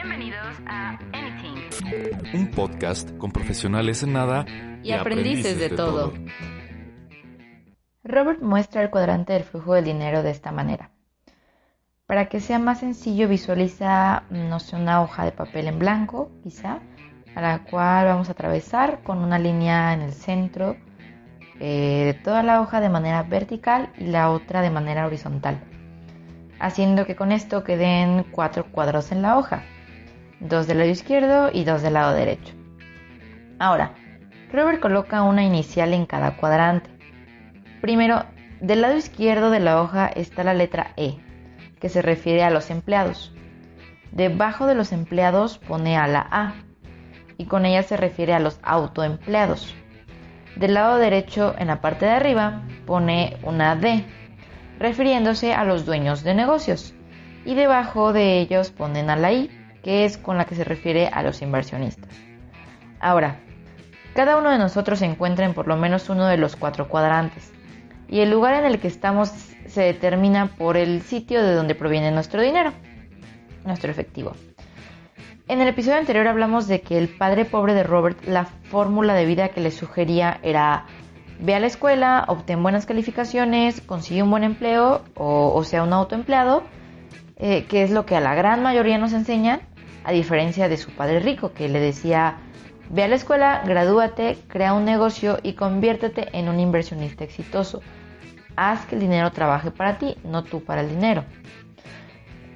Bienvenidos a Anything. Un podcast con profesionales en nada y, aprendices, de, todo. Robert muestra el cuadrante del flujo del dinero de esta manera. Para que sea más sencillo, visualiza, no sé, una hoja de papel en blanco, quizá, a la cual vamos a atravesar con una línea en el centro eh, de toda la hoja de manera vertical y la otra de manera horizontal, haciendo que con esto queden cuatro cuadros en la hoja, dos del lado izquierdo y dos del lado derecho. Ahora, Robert coloca una inicial en cada cuadrante. Primero, del lado izquierdo de la hoja está la letra E, que se refiere a los empleados. Debajo de los empleados pone a la A, y con ella se refiere a los autoempleados. Del lado derecho, en la parte de arriba, pone una D, refiriéndose a los dueños de negocios. Y debajo de ellos ponen a la I, que es con la que se refiere a los inversionistas. Ahora, cada uno de nosotros se encuentra en por lo menos uno de los cuatro cuadrantes. Y el lugar en el que estamos se determina por el sitio de donde proviene nuestro dinero, nuestro efectivo. En el episodio anterior hablamos de que el padre pobre de Robert, la fórmula de vida que le sugería era ve a la escuela, obtén buenas calificaciones, consigue un buen empleo o, sea un autoempleado, eh, que es lo que a la gran mayoría nos enseñan, a diferencia de su padre rico que le decía ve a la escuela, gradúate, crea un negocio y conviértete en un inversionista exitoso. Haz que el dinero trabaje para ti, no tú para el dinero.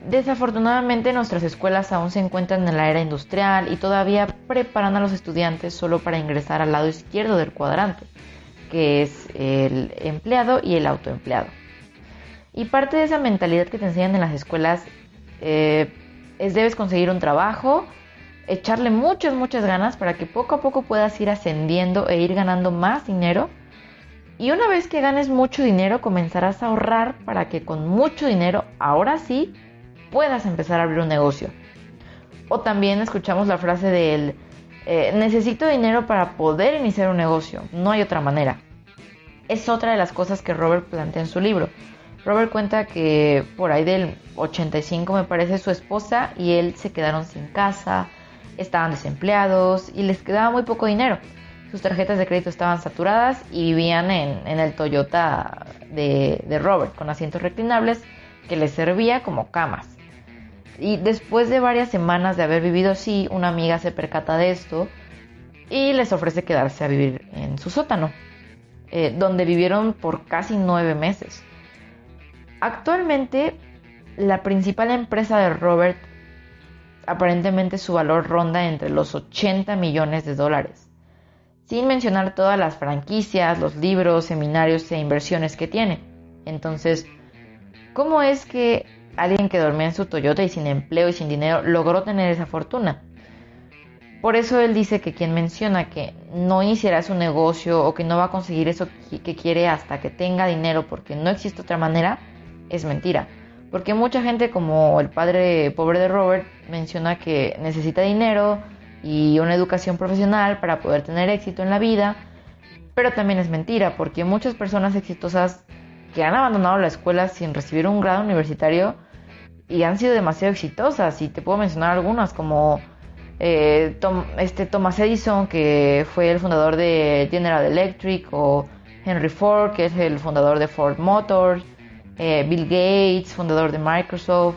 Desafortunadamente nuestras escuelas aún se encuentran en la era industrial y todavía preparan a los estudiantes solo para ingresar al lado izquierdo del cuadrante, que es el empleado y el autoempleado. Y parte de esa mentalidad que te enseñan en las escuelas eh, es debes conseguir un trabajo, echarle muchas, muchas ganas para que poco a poco puedas ir ascendiendo e ir ganando más dinero. Y una vez que ganes mucho dinero comenzarás a ahorrar para que con mucho dinero, ahora sí, puedas empezar a abrir un negocio. O también escuchamos la frase del eh, necesito dinero para poder iniciar un negocio, no hay otra manera. Es otra de las cosas que Robert plantea en su libro. Robert cuenta que por ahí del 85 me parece su esposa y él se quedaron sin casa, estaban desempleados y les quedaba muy poco dinero. Sus tarjetas de crédito estaban saturadas y vivían en, el Toyota de, Robert con asientos reclinables que les servía como camas. Y después de varias semanas de haber vivido así, una amiga se percata de esto y les ofrece quedarse a vivir en su sótano, eh, donde vivieron por casi nueve meses. Actualmente, la principal empresa de Robert, aparentemente su valor ronda entre los 80 millones de dólares, sin mencionar todas las franquicias, los libros, seminarios e inversiones que tiene. Entonces, ¿cómo es que alguien que dormía en su Toyota y sin empleo y sin dinero logró tener esa fortuna. Por eso él dice que quien menciona que no iniciará su negocio o que no va a conseguir eso que quiere hasta que tenga dinero porque no existe otra manera, es mentira. Porque mucha gente como el padre pobre de Robert menciona que necesita dinero y una educación profesional para poder tener éxito en la vida, pero también es mentira porque muchas personas exitosas que han abandonado la escuela sin recibir un grado universitario y han sido demasiado exitosas. Y te puedo mencionar algunas como eh, este Thomas Edison, que fue el fundador de General Electric, o Henry Ford, que es el fundador de Ford Motors, eh, Bill Gates, fundador de Microsoft,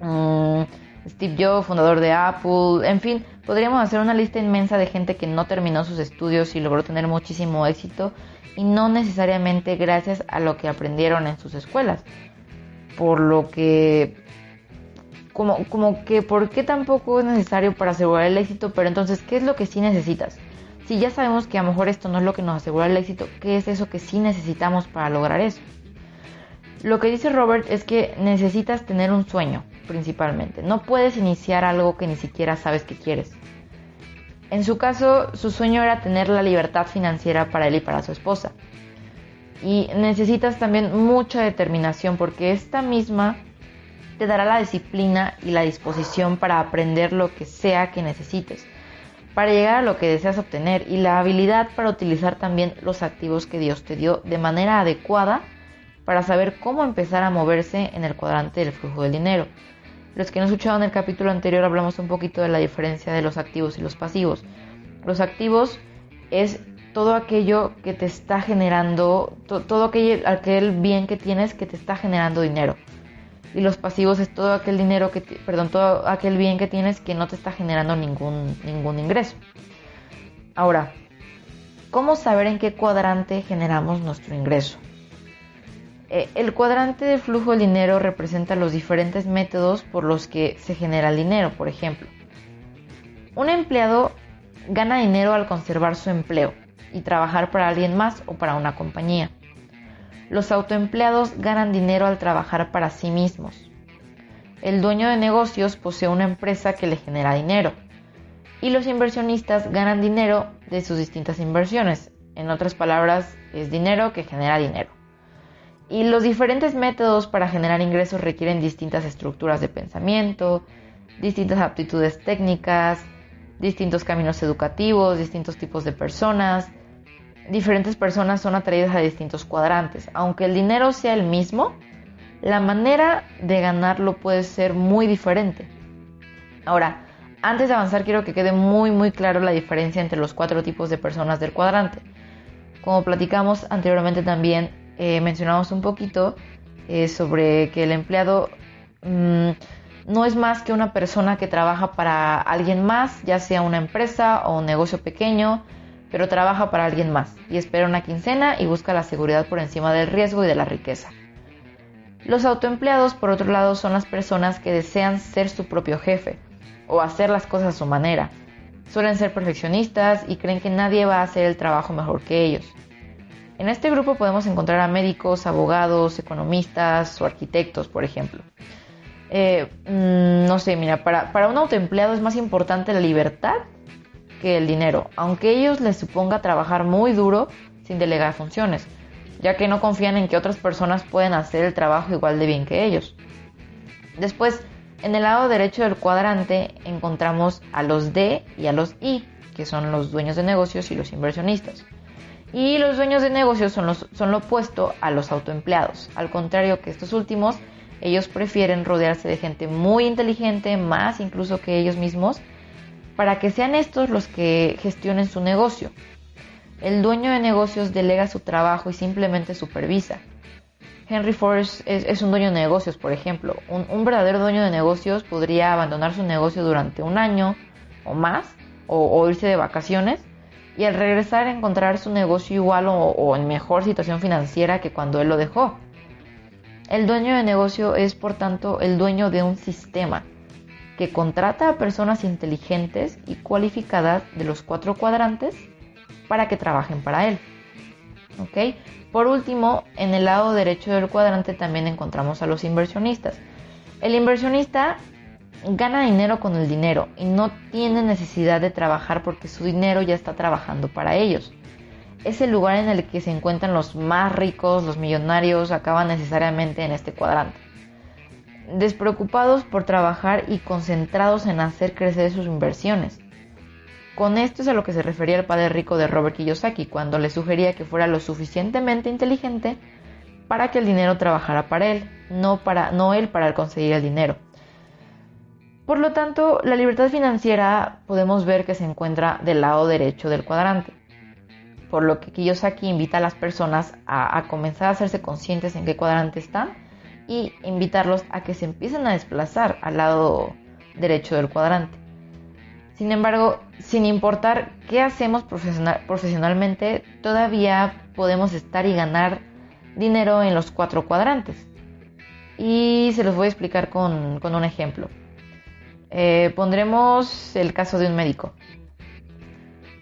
mm, Steve Jobs, fundador de Apple, en fin, podríamos hacer una lista inmensa de gente que no terminó sus estudios y logró tener muchísimo éxito y no necesariamente gracias a lo que aprendieron en sus escuelas. Por lo que, como, como que, ¿por qué tampoco es necesario para asegurar el éxito? Pero entonces, ¿qué es lo que sí necesitas? Si ya sabemos que a lo mejor esto no es lo que nos asegura el éxito, ¿qué es eso que sí necesitamos para lograr eso? Lo que dice Robert es que necesitas tener un sueño, principalmente. No puedes iniciar algo que ni siquiera sabes que quieres. En su caso, su sueño era tener la libertad financiera para él y para su esposa. Y necesitas también mucha determinación porque esta misma te dará la disciplina y la disposición para aprender lo que sea que necesites, para llegar a lo que deseas obtener y la habilidad para utilizar también los activos que Dios te dio de manera adecuada para saber cómo empezar a moverse en el cuadrante del flujo del dinero. Los que no escucharon el capítulo anterior hablamos un poquito de la diferencia de los activos y los pasivos. Los activos es todo aquello que te está generando, todo aquel, bien que tienes que te está generando dinero. Y los pasivos es todo aquel dinero que, perdón, todo aquel bien que tienes que no te está generando ningún ingreso. Ahora, ¿cómo saber en qué cuadrante generamos nuestro ingreso? Eh, el cuadrante de flujo del dinero representa los diferentes métodos por los que se genera el dinero, por ejemplo. Un empleado gana dinero al conservar su empleo y trabajar para alguien más o para una compañía. Los autoempleados ganan dinero al trabajar para sí mismos. El dueño de negocios posee una empresa que le genera dinero. Y los inversionistas ganan dinero de sus distintas inversiones. En otras palabras, es dinero que genera dinero. Y los diferentes métodos para generar ingresos requieren distintas estructuras de pensamiento, distintas aptitudes técnicas, distintos caminos educativos, distintos tipos de personas. Diferentes personas son atraídas a distintos cuadrantes. Aunque el dinero sea el mismo, la manera de ganarlo puede ser muy diferente. Ahora, antes de avanzar quiero que quede muy muy claro la diferencia entre los cuatro tipos de personas del cuadrante. Como platicamos anteriormente también, eh, mencionamos un poquito eh, sobre que el empleado mm, no es más que una persona que trabaja para alguien más, ya sea una empresa o un negocio pequeño, pero trabaja para alguien más y espera una quincena y busca la seguridad por encima del riesgo y de la riqueza. Los autoempleados, por otro lado, son las personas que desean ser su propio jefe o hacer las cosas a su manera. Suelen ser perfeccionistas y creen que nadie va a hacer el trabajo mejor que ellos. En este grupo podemos encontrar a médicos, abogados, economistas o arquitectos, por ejemplo. Eh, mm, no sé, mira, para, para un autoempleado es más importante la libertad que el dinero, aunque ellos les suponga trabajar muy duro sin delegar funciones, ya que no confían en que otras personas pueden hacer el trabajo igual de bien que ellos. Después, en el lado derecho del cuadrante encontramos a los D y a los I, que son los dueños de negocios y los inversionistas. Y los dueños de negocios son, lo opuesto a los autoempleados. Al contrario que estos últimos, ellos prefieren rodearse de gente muy inteligente, más incluso que ellos mismos, para que sean estos los que gestionen su negocio. El dueño de negocios delega su trabajo y simplemente supervisa. Henry Ford es, un dueño de negocios, por ejemplo. Un, verdadero dueño de negocios podría abandonar su negocio durante un año o más, o irse de vacaciones, y al regresar encontrar su negocio igual o, en mejor situación financiera que cuando él lo dejó. El dueño de negocio es por tanto el dueño de un sistema que contrata a personas inteligentes y cualificadas de los cuatro cuadrantes para que trabajen para él. ¿Ok? Por último, en el lado derecho del cuadrante también encontramos a los inversionistas. El inversionista gana dinero con el dinero y no tiene necesidad de trabajar porque su dinero ya está trabajando para ellos. Es el lugar en el que se encuentran los más ricos, los millonarios, acaban necesariamente en este cuadrante. Despreocupados por trabajar y concentrados en hacer crecer sus inversiones. Con esto es a lo que se refería el padre rico de Robert Kiyosaki cuando le sugería que fuera lo suficientemente inteligente para que el dinero trabajara para él, no, para, no él para conseguir el dinero. Por lo tanto, la libertad financiera podemos ver que se encuentra del lado derecho del cuadrante. Por lo que Kiyosaki invita a las personas a, comenzar a hacerse conscientes en qué cuadrante están y invitarlos a que se empiecen a desplazar al lado derecho del cuadrante. Sin embargo, sin importar qué hacemos profesionalmente, todavía podemos estar y ganar dinero en los cuatro cuadrantes. Y se los voy a explicar con un ejemplo. Eh, pondremos el caso de un médico.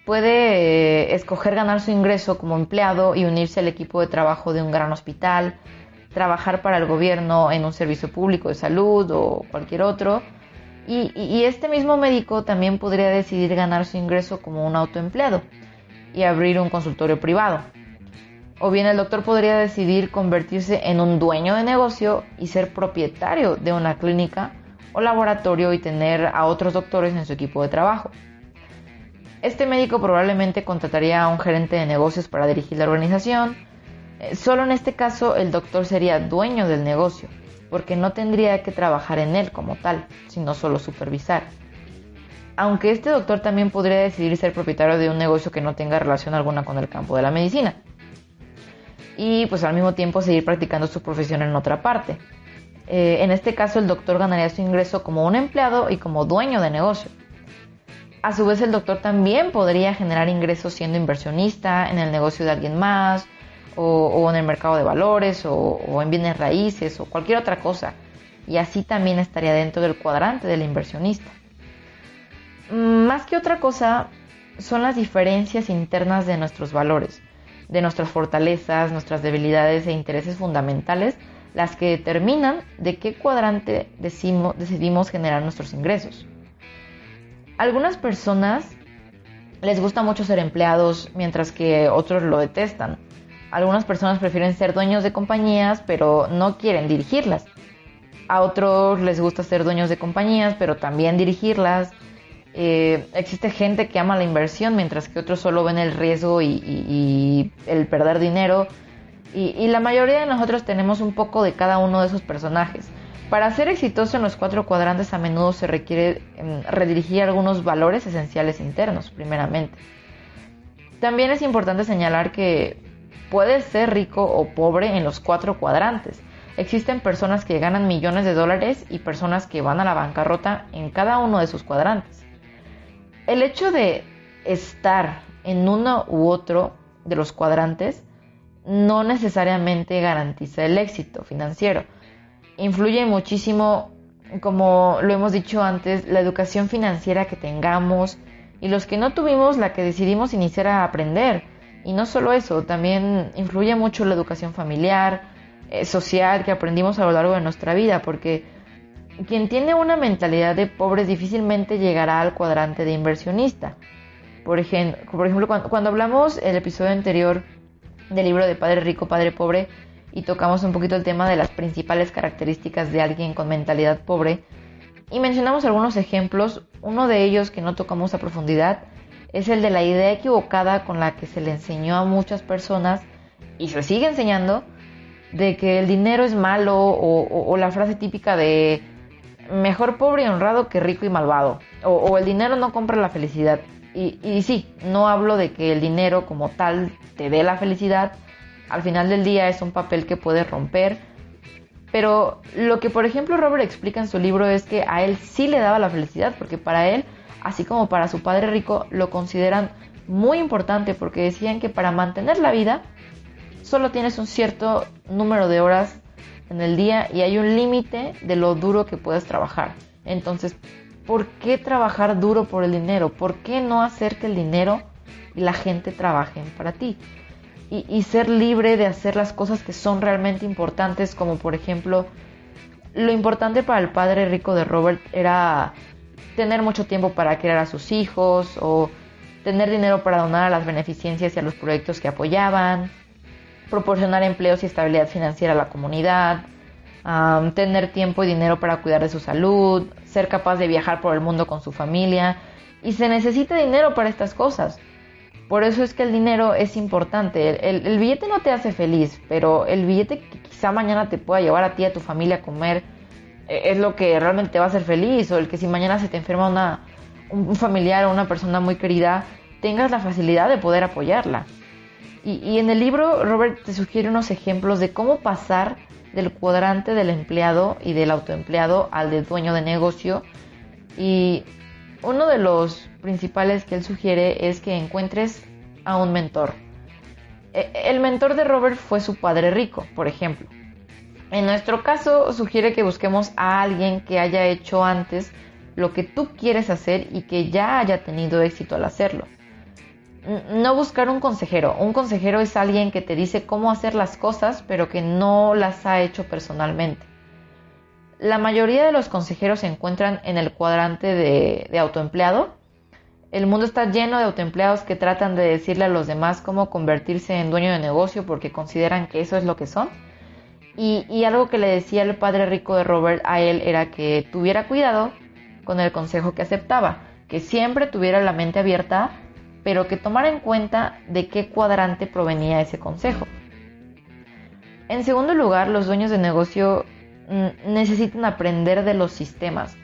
Puede eh, escoger ganar su ingreso como empleado y unirse al equipo de trabajo de un gran hospital, trabajar para el gobierno en un servicio público de salud o cualquier otro. Y, este mismo médico también podría decidir ganar su ingreso como un autoempleado y abrir un consultorio privado. O bien el doctor podría decidir convertirse en un dueño de negocio y ser propietario de una clínica o laboratorio y tener a otros doctores en su equipo de trabajo. Este médico probablemente contrataría a un gerente de negocios para dirigir la organización. Eh, solo en este caso el doctor sería dueño del negocio porque no tendría que trabajar en él como tal, sino solo supervisar. Aunque este doctor también podría decidir ser propietario de un negocio que no tenga relación alguna con el campo de la medicina. Y pues al mismo tiempo seguir practicando su profesión en otra parte. Eh, en este caso el doctor ganaría su ingreso como un empleado y como dueño de negocio. A su vez el doctor también podría generar ingresos siendo inversionista en el negocio de alguien más, o, en el mercado de valores, o, en bienes raíces, o cualquier otra cosa. Y así también estaría dentro del cuadrante del inversionista. Mm, más que otra cosa, son las diferencias internas de nuestros valores, de nuestras fortalezas, nuestras debilidades e intereses fundamentales, las que determinan de qué cuadrante decidimos generar nuestros ingresos. Algunas personas les gusta mucho ser empleados, mientras que otros lo detestan. Algunas personas prefieren ser dueños de compañías, pero no quieren dirigirlas. A otros les gusta ser dueños de compañías, pero también dirigirlas. Eh, existe gente que ama la inversión, mientras que otros solo ven el riesgo y, el perder dinero. Y, la mayoría de nosotros tenemos un poco de cada uno de esos personajes. Para ser exitoso en los cuatro cuadrantes a menudo se requiere em, redirigir algunos valores esenciales internos, primeramente. También es importante señalar que Puedes ser rico o pobre en los cuatro cuadrantes. Existen personas que ganan millones de dólares y personas que van a la bancarrota en cada uno de sus cuadrantes. El hecho de estar en uno u otro de los cuadrantes no necesariamente garantiza el éxito financiero. Influye muchísimo, como lo hemos dicho antes, la educación financiera que tengamos y los que no tuvimos la que decidimos iniciar a aprender. Y no solo eso, también influye mucho la educación familiar, eh, social que aprendimos a lo largo de nuestra vida, porque quien tiene una mentalidad de pobre difícilmente llegará al cuadrante de inversionista. Por ejemplo, por ejemplo cuando, cuando hablamos el episodio anterior del libro de Padre Rico, Padre Pobre, y tocamos un poquito el tema de las principales características de alguien con mentalidad pobre, y mencionamos algunos ejemplos, uno de ellos que no tocamos a profundidad es el de la idea equivocada con la que se le enseñó a muchas personas y se sigue enseñando de que el dinero es malo o, la frase típica de mejor pobre y honrado que rico y malvado o, el dinero no compra la felicidad. Y, y sí, no hablo de que el dinero como tal te dé la felicidad, al final del día es un papel que puedes romper, pero lo que por ejemplo Robert explica en su libro es que a él sí le daba la felicidad, porque para él así como para su padre rico, lo consideran muy importante porque decían que para mantener la vida solo tienes un cierto número de horas en el día y hay un límite de lo duro que puedes trabajar. Entonces, ¿por qué trabajar duro por el dinero? ¿Por qué no hacer que el dinero y la gente trabajen para ti? Y, ser libre de hacer las cosas que son realmente importantes, como por ejemplo, lo importante para el padre rico de Robert era tener mucho tiempo para criar a sus hijos o tener dinero para donar a las beneficencias y a los proyectos que apoyaban, proporcionar empleos y estabilidad financiera a la comunidad, tener tiempo y dinero para cuidar de su salud, ser capaz de viajar por el mundo con su familia. Y se necesita dinero para estas cosas. Por eso es que el dinero es importante. El, billete no te hace feliz, pero el billete que quizá mañana te pueda llevar a ti a tu familia a comer es lo que realmente te va a hacer feliz o el que si mañana se te enferma una, un familiar o una persona muy querida, tengas la facilidad de poder apoyarla. Y, en el libro Robert te sugiere unos ejemplos de cómo pasar del cuadrante del empleado y del autoempleado al de dueño de negocio. Y uno de los principales que él sugiere es que encuentres a un mentor. E, el mentor de Robert fue su padre rico, por ejemplo. En nuestro caso, sugiere que busquemos a alguien que haya hecho antes lo que tú quieres hacer y que ya haya tenido éxito al hacerlo. No buscar un consejero. Un consejero es alguien que te dice cómo hacer las cosas, pero que no las ha hecho personalmente. La mayoría de los consejeros se encuentran en el cuadrante de, de autoempleado. El mundo está lleno de autoempleados que tratan de decirle a los demás cómo convertirse en dueño de negocio porque consideran que eso es lo que son y, algo que le decía el padre rico de Robert a él era que tuviera cuidado con el consejo que aceptaba, que siempre tuviera la mente abierta, pero que tomara en cuenta de qué cuadrante provenía ese consejo. En segundo lugar, los dueños de negocio mm, necesitan aprender de los sistemas,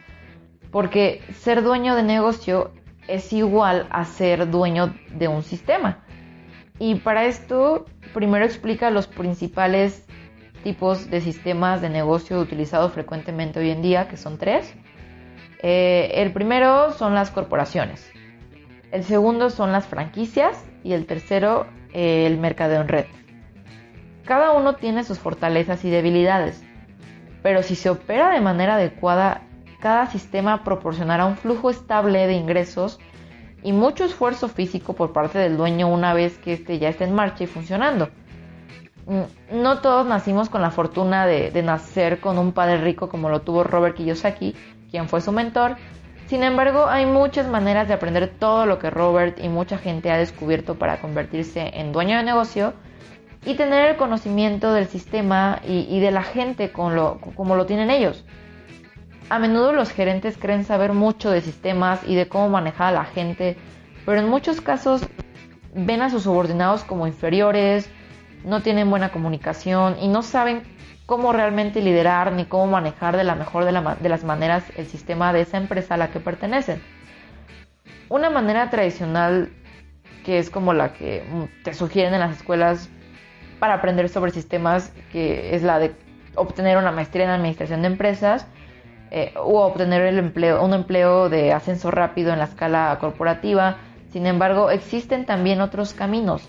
porque ser dueño de negocio es igual a ser dueño de un sistema. Y para esto, primero explica los principales tipos de sistemas de negocio utilizados frecuentemente hoy en día, que son tres. Eh, el primero son las corporaciones, el segundo son las franquicias y el tercero el mercadeo en red. Cada uno tiene sus fortalezas y debilidades, pero si se opera de manera adecuada, cada sistema proporcionará un flujo estable de ingresos y mucho esfuerzo físico por parte del dueño una vez que éste ya esté en marcha y funcionando. Mm, no todos nacimos con la fortuna de, de, nacer con un padre rico como lo tuvo Robert Kiyosaki, quien fue su mentor. Sin embargo, hay muchas maneras de aprender todo lo que Robert y mucha gente ha descubierto para convertirse en dueño de negocio y tener el conocimiento del sistema y, de la gente como lo tienen ellos. A menudo los gerentes creen saber mucho de sistemas y de cómo manejar a la gente, pero en muchos casos ven a sus subordinados como inferiores, no tienen buena comunicación y no saben cómo realmente liderar ni cómo manejar de la mejor de, la, de, las maneras el sistema de esa empresa a la que pertenecen. Una manera tradicional que es como la que te sugieren en las escuelas para aprender sobre sistemas, que es la de obtener una maestría en administración de empresas eh, o obtener el empleo, un empleo de ascenso rápido en la escala corporativa. Sin embargo, existen también otros caminos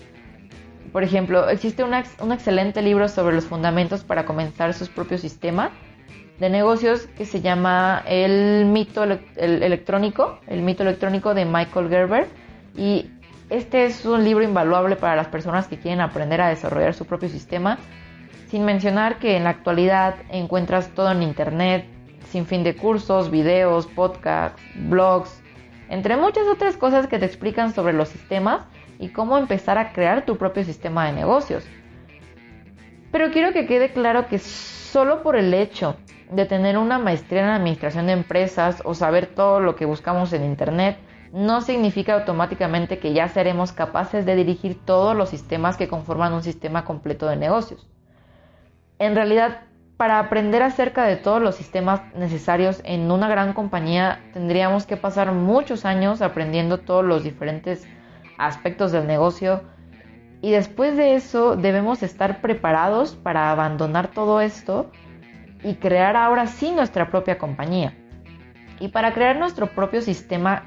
por ejemplo, existe un excelente libro sobre los fundamentos para comenzar su propio sistema de negocios que se llama El mito electrónico, el mito electrónico de Michael Gerber. Y este es un libro invaluable para las personas que quieren aprender a desarrollar su propio sistema, sin mencionar que en la actualidad encuentras todo en Internet, sin fin de cursos, videos, podcasts, blogs, entre muchas otras cosas que te explican sobre los sistemas y cómo empezar a crear tu propio sistema de negocios. Pero quiero que quede claro que solo por el hecho de tener una maestría en administración de empresas o saber todo lo que buscamos en Internet, no significa automáticamente que ya seremos capaces de dirigir todos los sistemas que conforman un sistema completo de negocios. En realidad, para aprender acerca de todos los sistemas necesarios en una gran compañía, tendríamos que pasar muchos años aprendiendo todos los diferentes aspectos del negocio y después de eso debemos estar preparados para abandonar todo esto y crear ahora sí nuestra propia compañía. Y para crear nuestro propio sistema,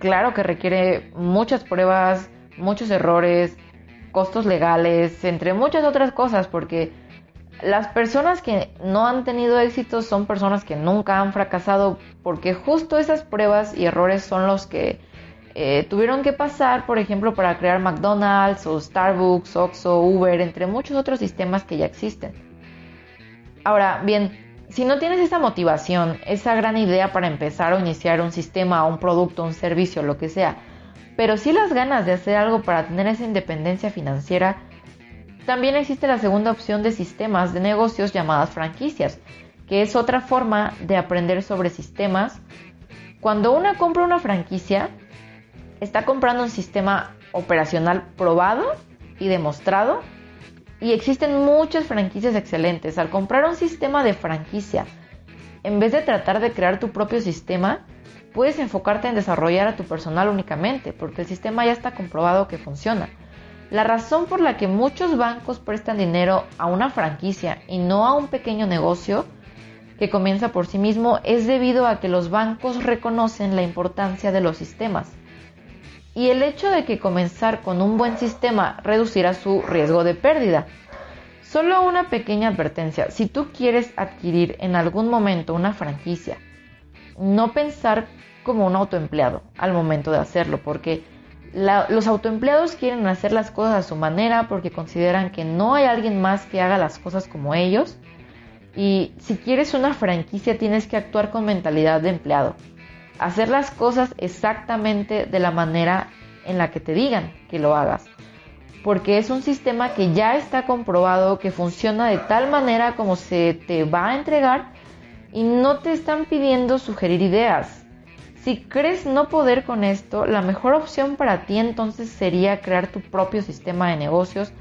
claro que requiere muchas pruebas, muchos errores, costos legales, entre muchas otras cosas, porque las personas que no han tenido éxito son personas que nunca han fracasado, porque justo esas pruebas y errores son los que eh, tuvieron que pasar, por ejemplo, para crear McDonald's o Starbucks, Oxxo, Uber, entre muchos otros sistemas que ya existen. Ahora, bien, si no tienes esa motivación, esa gran idea para empezar o iniciar un sistema, un producto, un servicio, lo que sea, pero sí las ganas de hacer algo para tener esa independencia financiera, también existe la segunda opción de sistemas de negocios llamadas franquicias, que es otra forma de aprender sobre sistemas. Cuando una compra una franquicia, está comprando un sistema operacional probado y demostrado y existen muchas franquicias excelentes. Al comprar un sistema de franquicia, en vez de tratar de crear tu propio sistema, puedes enfocarte en desarrollar a tu personal únicamente, porque el sistema ya está comprobado que funciona. La razón por la que muchos bancos prestan dinero a una franquicia y no a un pequeño negocio que comienza por sí mismo es debido a que los bancos reconocen la importancia de los sistemas y el hecho de que comenzar con un buen sistema reducirá su riesgo de pérdida. Solo una pequeña advertencia, si tú quieres adquirir en algún momento una franquicia, no pensar como un autoempleado al momento de hacerlo, porque los autoempleados quieren hacer las cosas a su manera porque consideran que no hay alguien más que haga las cosas como ellos. Y si quieres una franquicia tienes que actuar con mentalidad de empleado hacer las cosas exactamente de la manera en la que te digan que lo hagas. Porque es un sistema que ya está comprobado, que funciona de tal manera como se te va a entregar y no te están pidiendo sugerir ideas. Si crees no poder con esto, la mejor opción para ti entonces sería crear tu propio sistema de negocios,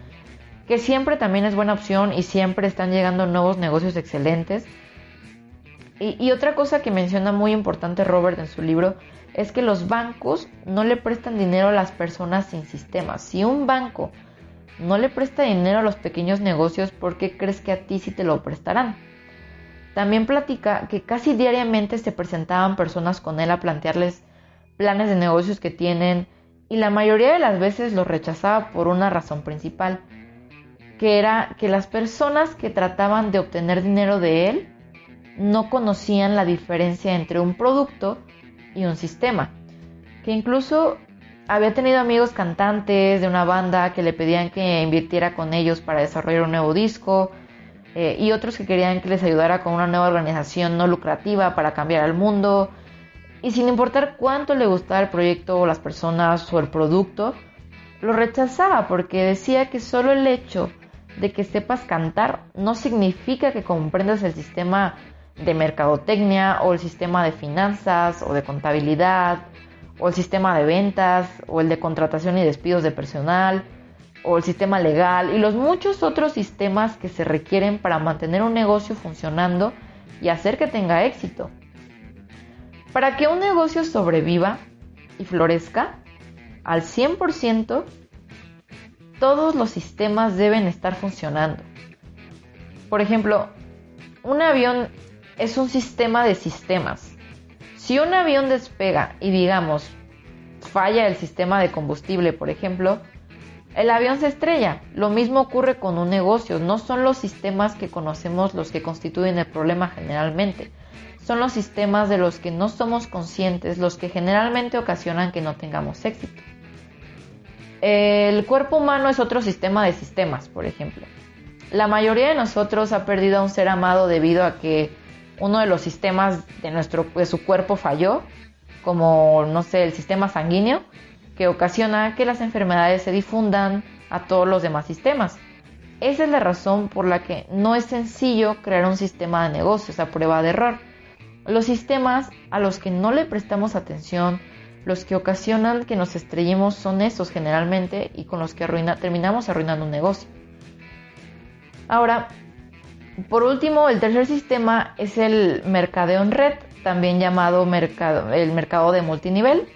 que siempre también es buena opción y siempre están llegando nuevos negocios excelentes Y, otra cosa que menciona muy importante Robert en su libro es que los bancos no le prestan dinero a las personas sin sistemas. Si un banco no le presta dinero a los pequeños negocios, ¿por qué crees que a ti sí te lo prestarán? También platica que casi diariamente se presentaban personas con él a plantearles planes de negocios que tienen y la mayoría de las veces los rechazaba por una razón principal, que era que las personas que trataban de obtener dinero de él no conocían la diferencia entre un producto y un sistema, que incluso había tenido amigos cantantes de una banda que le pedían que invirtiera con ellos para desarrollar un nuevo disco eh, y otros que querían que les ayudara con una nueva organización no lucrativa para cambiar al mundo. Y sin importar cuánto le gustaba el proyecto o las personas o el producto, lo rechazaba porque decía que solo el hecho de que sepas cantar no significa que comprendas el sistema de mercadotecnia o el sistema de finanzas o de contabilidad o el sistema de ventas o el de contratación y despidos de personal o el sistema legal y los muchos otros sistemas que se requieren para mantener un negocio funcionando y hacer que tenga éxito. Para que un negocio sobreviva y florezca al 100%, todos los sistemas deben estar funcionando. Por ejemplo, un avión es un sistema de sistemas. Si un avión despega y digamos falla el sistema de combustible, por ejemplo, el avión se estrella. Lo mismo ocurre con un negocio. No son los sistemas que conocemos los que constituyen el problema generalmente. Son los sistemas de los que no somos conscientes los que generalmente ocasionan que no tengamos éxito. El cuerpo humano es otro sistema de sistemas, por ejemplo. La mayoría de nosotros ha perdido a un ser amado debido a que uno de los sistemas de, nuestro, de su cuerpo falló, como, no sé, el sistema sanguíneo, que ocasiona que las enfermedades se difundan a todos los demás sistemas. Esa es la razón por la que no es sencillo crear un sistema de negocios a prueba de error. Los sistemas a los que no le prestamos atención, los que ocasionan que nos estrellemos son esos generalmente y con los que terminamos arruinando un negocio. Ahora, por último, el tercer sistema es el mercadeo en red, también llamado mercado, el mercado de multinivel,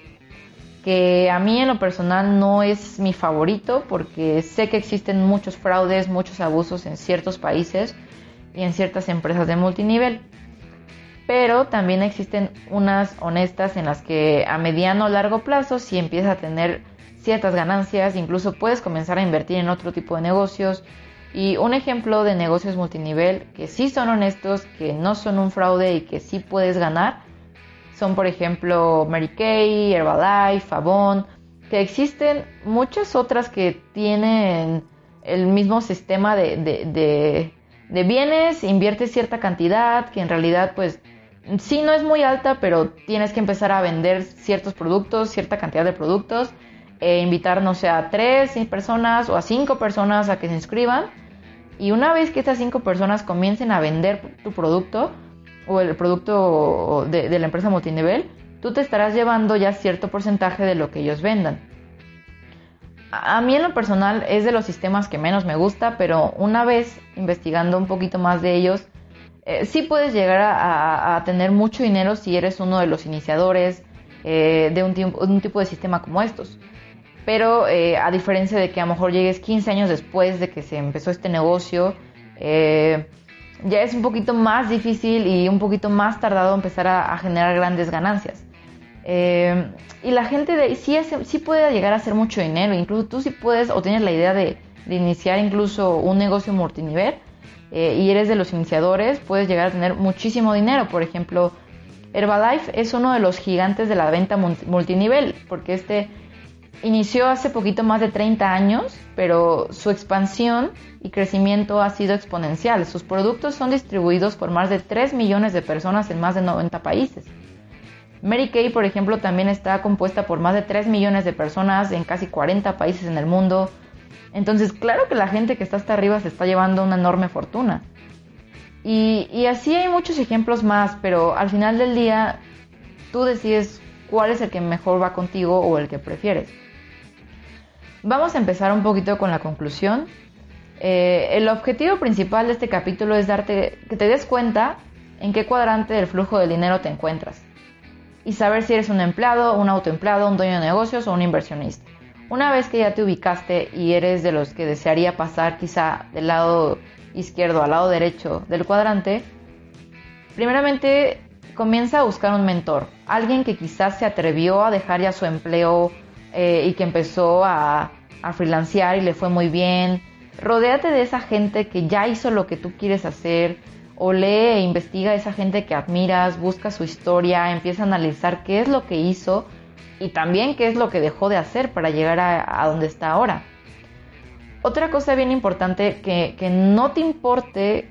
que a mí en lo personal no es mi favorito porque sé que existen muchos fraudes, muchos abusos en ciertos países y en ciertas empresas de multinivel. Pero también existen unas honestas en las que a mediano o largo plazo si empiezas a tener ciertas ganancias, incluso puedes comenzar a invertir en otro tipo de negocios y un ejemplo de negocios multinivel que sí son honestos, que no son un fraude y que sí puedes ganar, son por ejemplo Mary Kay, Herbalife, Avon, que existen muchas otras que tienen el mismo sistema de, de, de, bienes, inviertes cierta cantidad, que en realidad pues sí no es muy alta, pero tienes que empezar a vender ciertos productos, cierta cantidad de productos eh, invitar, no sé, a tres personas o a cinco personas a que se inscriban. Y una vez que estas cinco personas comiencen a vender tu producto o el producto de, la empresa multinivel, tú te estarás llevando ya cierto porcentaje de lo que ellos vendan. A mí en lo personal es de los sistemas que menos me gusta, pero una vez investigando un poquito más de ellos, eh, sí puedes llegar a, tener mucho dinero si eres uno de los iniciadores eh, de un, un, tipo de sistema como estos pero eh, a diferencia de que a lo mejor llegues 15 años después de que se empezó este negocio, eh, ya es un poquito más difícil y un poquito más tardado empezar a, generar grandes ganancias. Eh, y la gente de, sí, sí puede llegar a hacer mucho dinero, incluso tú sí puedes o tienes la idea de, de iniciar incluso un negocio multinivel y eres de los iniciadores, puedes llegar a tener muchísimo dinero. Por ejemplo, Herbalife es uno de los gigantes de la venta multinivel, porque este Inició hace poquito más de 30 años, pero su expansión y crecimiento ha sido exponencial. Sus productos son distribuidos por más de 3 millones de personas en más de 90 países. Mary Kay, por ejemplo, también está compuesta por más de 3 millones de personas en casi 40 países en el mundo. Entonces, claro que la gente que está hasta arriba se está llevando una enorme fortuna. Y, y así hay muchos ejemplos más, pero al final del día tú decides cuál es el que mejor va contigo o el que prefieres. Vamos a empezar un poquito con la conclusión. Eh, el objetivo principal de este capítulo es darte que te des cuenta en qué cuadrante del flujo del dinero te encuentras y saber si eres un empleado, un autoempleado, un dueño de negocios o un inversionista. Una vez que ya te ubicaste y eres de los que desearía pasar quizá del lado izquierdo al lado derecho del cuadrante, primeramente comienza a buscar un mentor, alguien que quizás se atrevió a dejar ya su empleo eh, y que empezó a, a freelancear y le fue muy bien. Rodéate de esa gente que ya hizo lo que tú quieres hacer, o lee e investiga a esa gente que admiras, busca su historia, empieza a analizar qué es lo que hizo y también qué es lo que dejó de hacer para llegar a, donde está ahora. Otra cosa bien importante, que, que no te importe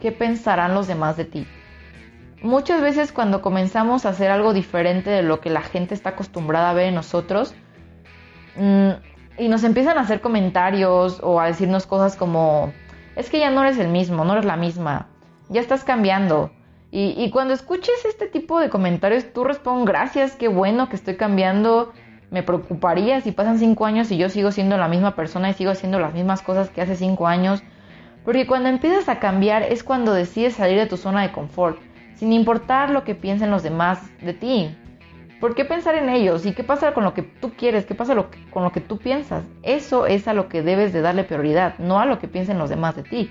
qué pensarán los demás de ti. Muchas veces cuando comenzamos a hacer algo diferente de lo que la gente está acostumbrada a ver en nosotros, mm, y nos empiezan a hacer comentarios o a decirnos cosas como, es que ya no eres el mismo, no eres la misma, ya estás cambiando. Y, cuando escuches este tipo de comentarios, tú respondes, gracias, qué bueno que estoy cambiando. Me preocuparía si pasan cinco años y yo sigo siendo la misma persona y sigo haciendo las mismas cosas que hace cinco años. Porque cuando empiezas a cambiar es cuando decides salir de tu zona de confort, sin importar lo que piensen los demás de ti. ¿Por qué pensar en ellos? ¿Y qué pasa con lo que tú quieres? ¿Qué pasa con lo que tú piensas? Eso es a lo que debes de darle prioridad, no a lo que piensen los demás de ti.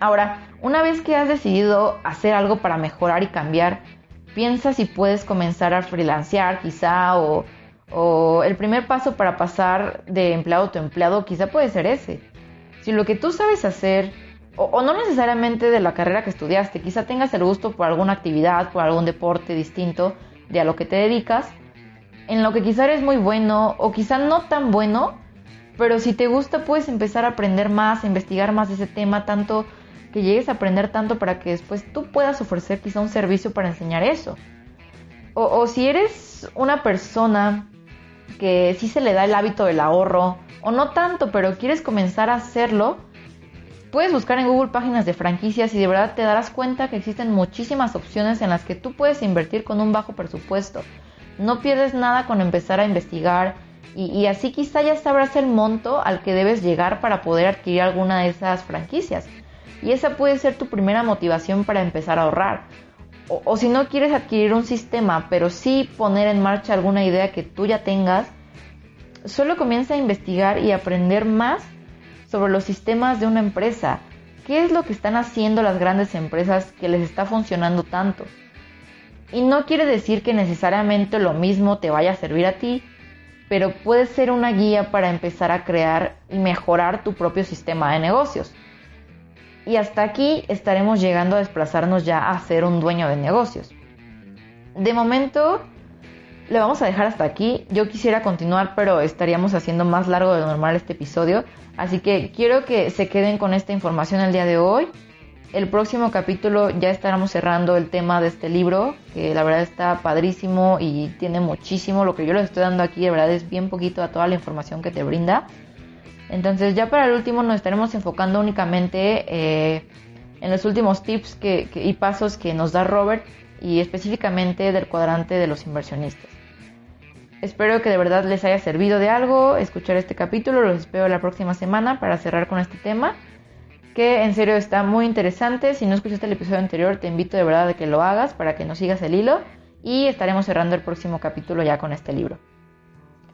Ahora, una vez que has decidido hacer algo para mejorar y cambiar, piensa si puedes comenzar a freelancear quizá o, el primer paso para pasar de empleado a tu empleado quizá puede ser ese. Si lo que tú sabes hacer, o, o, no necesariamente de la carrera que estudiaste, quizá tengas el gusto por alguna actividad, por algún deporte distinto de a lo que te dedicas, en lo que quizá eres muy bueno o quizá no tan bueno, pero si te gusta puedes empezar a aprender más, a investigar más ese tema, tanto que llegues a aprender tanto para que después tú puedas ofrecer quizá un servicio para enseñar eso. O, si eres una persona que sí se le da el hábito del ahorro, o no tanto, pero quieres comenzar a hacerlo, puedes buscar en Google páginas de franquicias y de verdad te darás cuenta que existen muchísimas opciones en las que tú puedes invertir con un bajo presupuesto. No pierdes nada con empezar a investigar y, así quizá ya sabrás el monto al que debes llegar para poder adquirir alguna de esas franquicias y esa puede ser tu primera motivación para empezar a ahorrar. O, si no quieres adquirir un sistema, pero sí poner en marcha alguna idea que tú ya tengas, solo comienza a investigar y aprender más sobre los sistemas de una empresa. ¿Qué es lo que están haciendo las grandes empresas que les está funcionando tanto? Y no quiere decir que necesariamente lo mismo te vaya a servir a ti, pero puede ser una guía para empezar a crear y mejorar tu propio sistema de negocios. Y hasta aquí estaremos llegando a desplazarnos ya a ser un dueño de negocios. De momento le vamos a dejar hasta aquí. Yo quisiera continuar, pero estaríamos haciendo más largo de lo normal este episodio. Así que quiero que se queden con esta información el día de hoy. El próximo capítulo ya estaremos cerrando el tema de este libro, que la verdad está padrísimo y tiene muchísimo. Lo que yo les estoy dando aquí, de verdad, es bien poquito a toda la información que te brinda. Entonces ya para el último nos estaremos enfocando únicamente eh, en los últimos tips y pasos que nos da Robert y específicamente del cuadrante de los inversionistas. Espero que de verdad les haya servido de algo escuchar este capítulo, los espero la próxima semana para cerrar con este tema, que en serio está muy interesante. Si no escuchaste el episodio anterior, te invito de verdad a que lo hagas para que nos sigas el hilo y estaremos cerrando el próximo capítulo ya con este libro.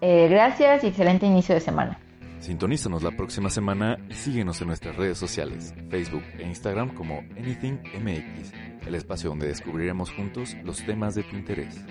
Eh, gracias y excelente inicio de semana. Sintonízanos la próxima semana y síguenos en nuestras redes sociales, Facebook e Instagram como AnythingMX, el espacio donde descubriremos juntos los temas de tu interés.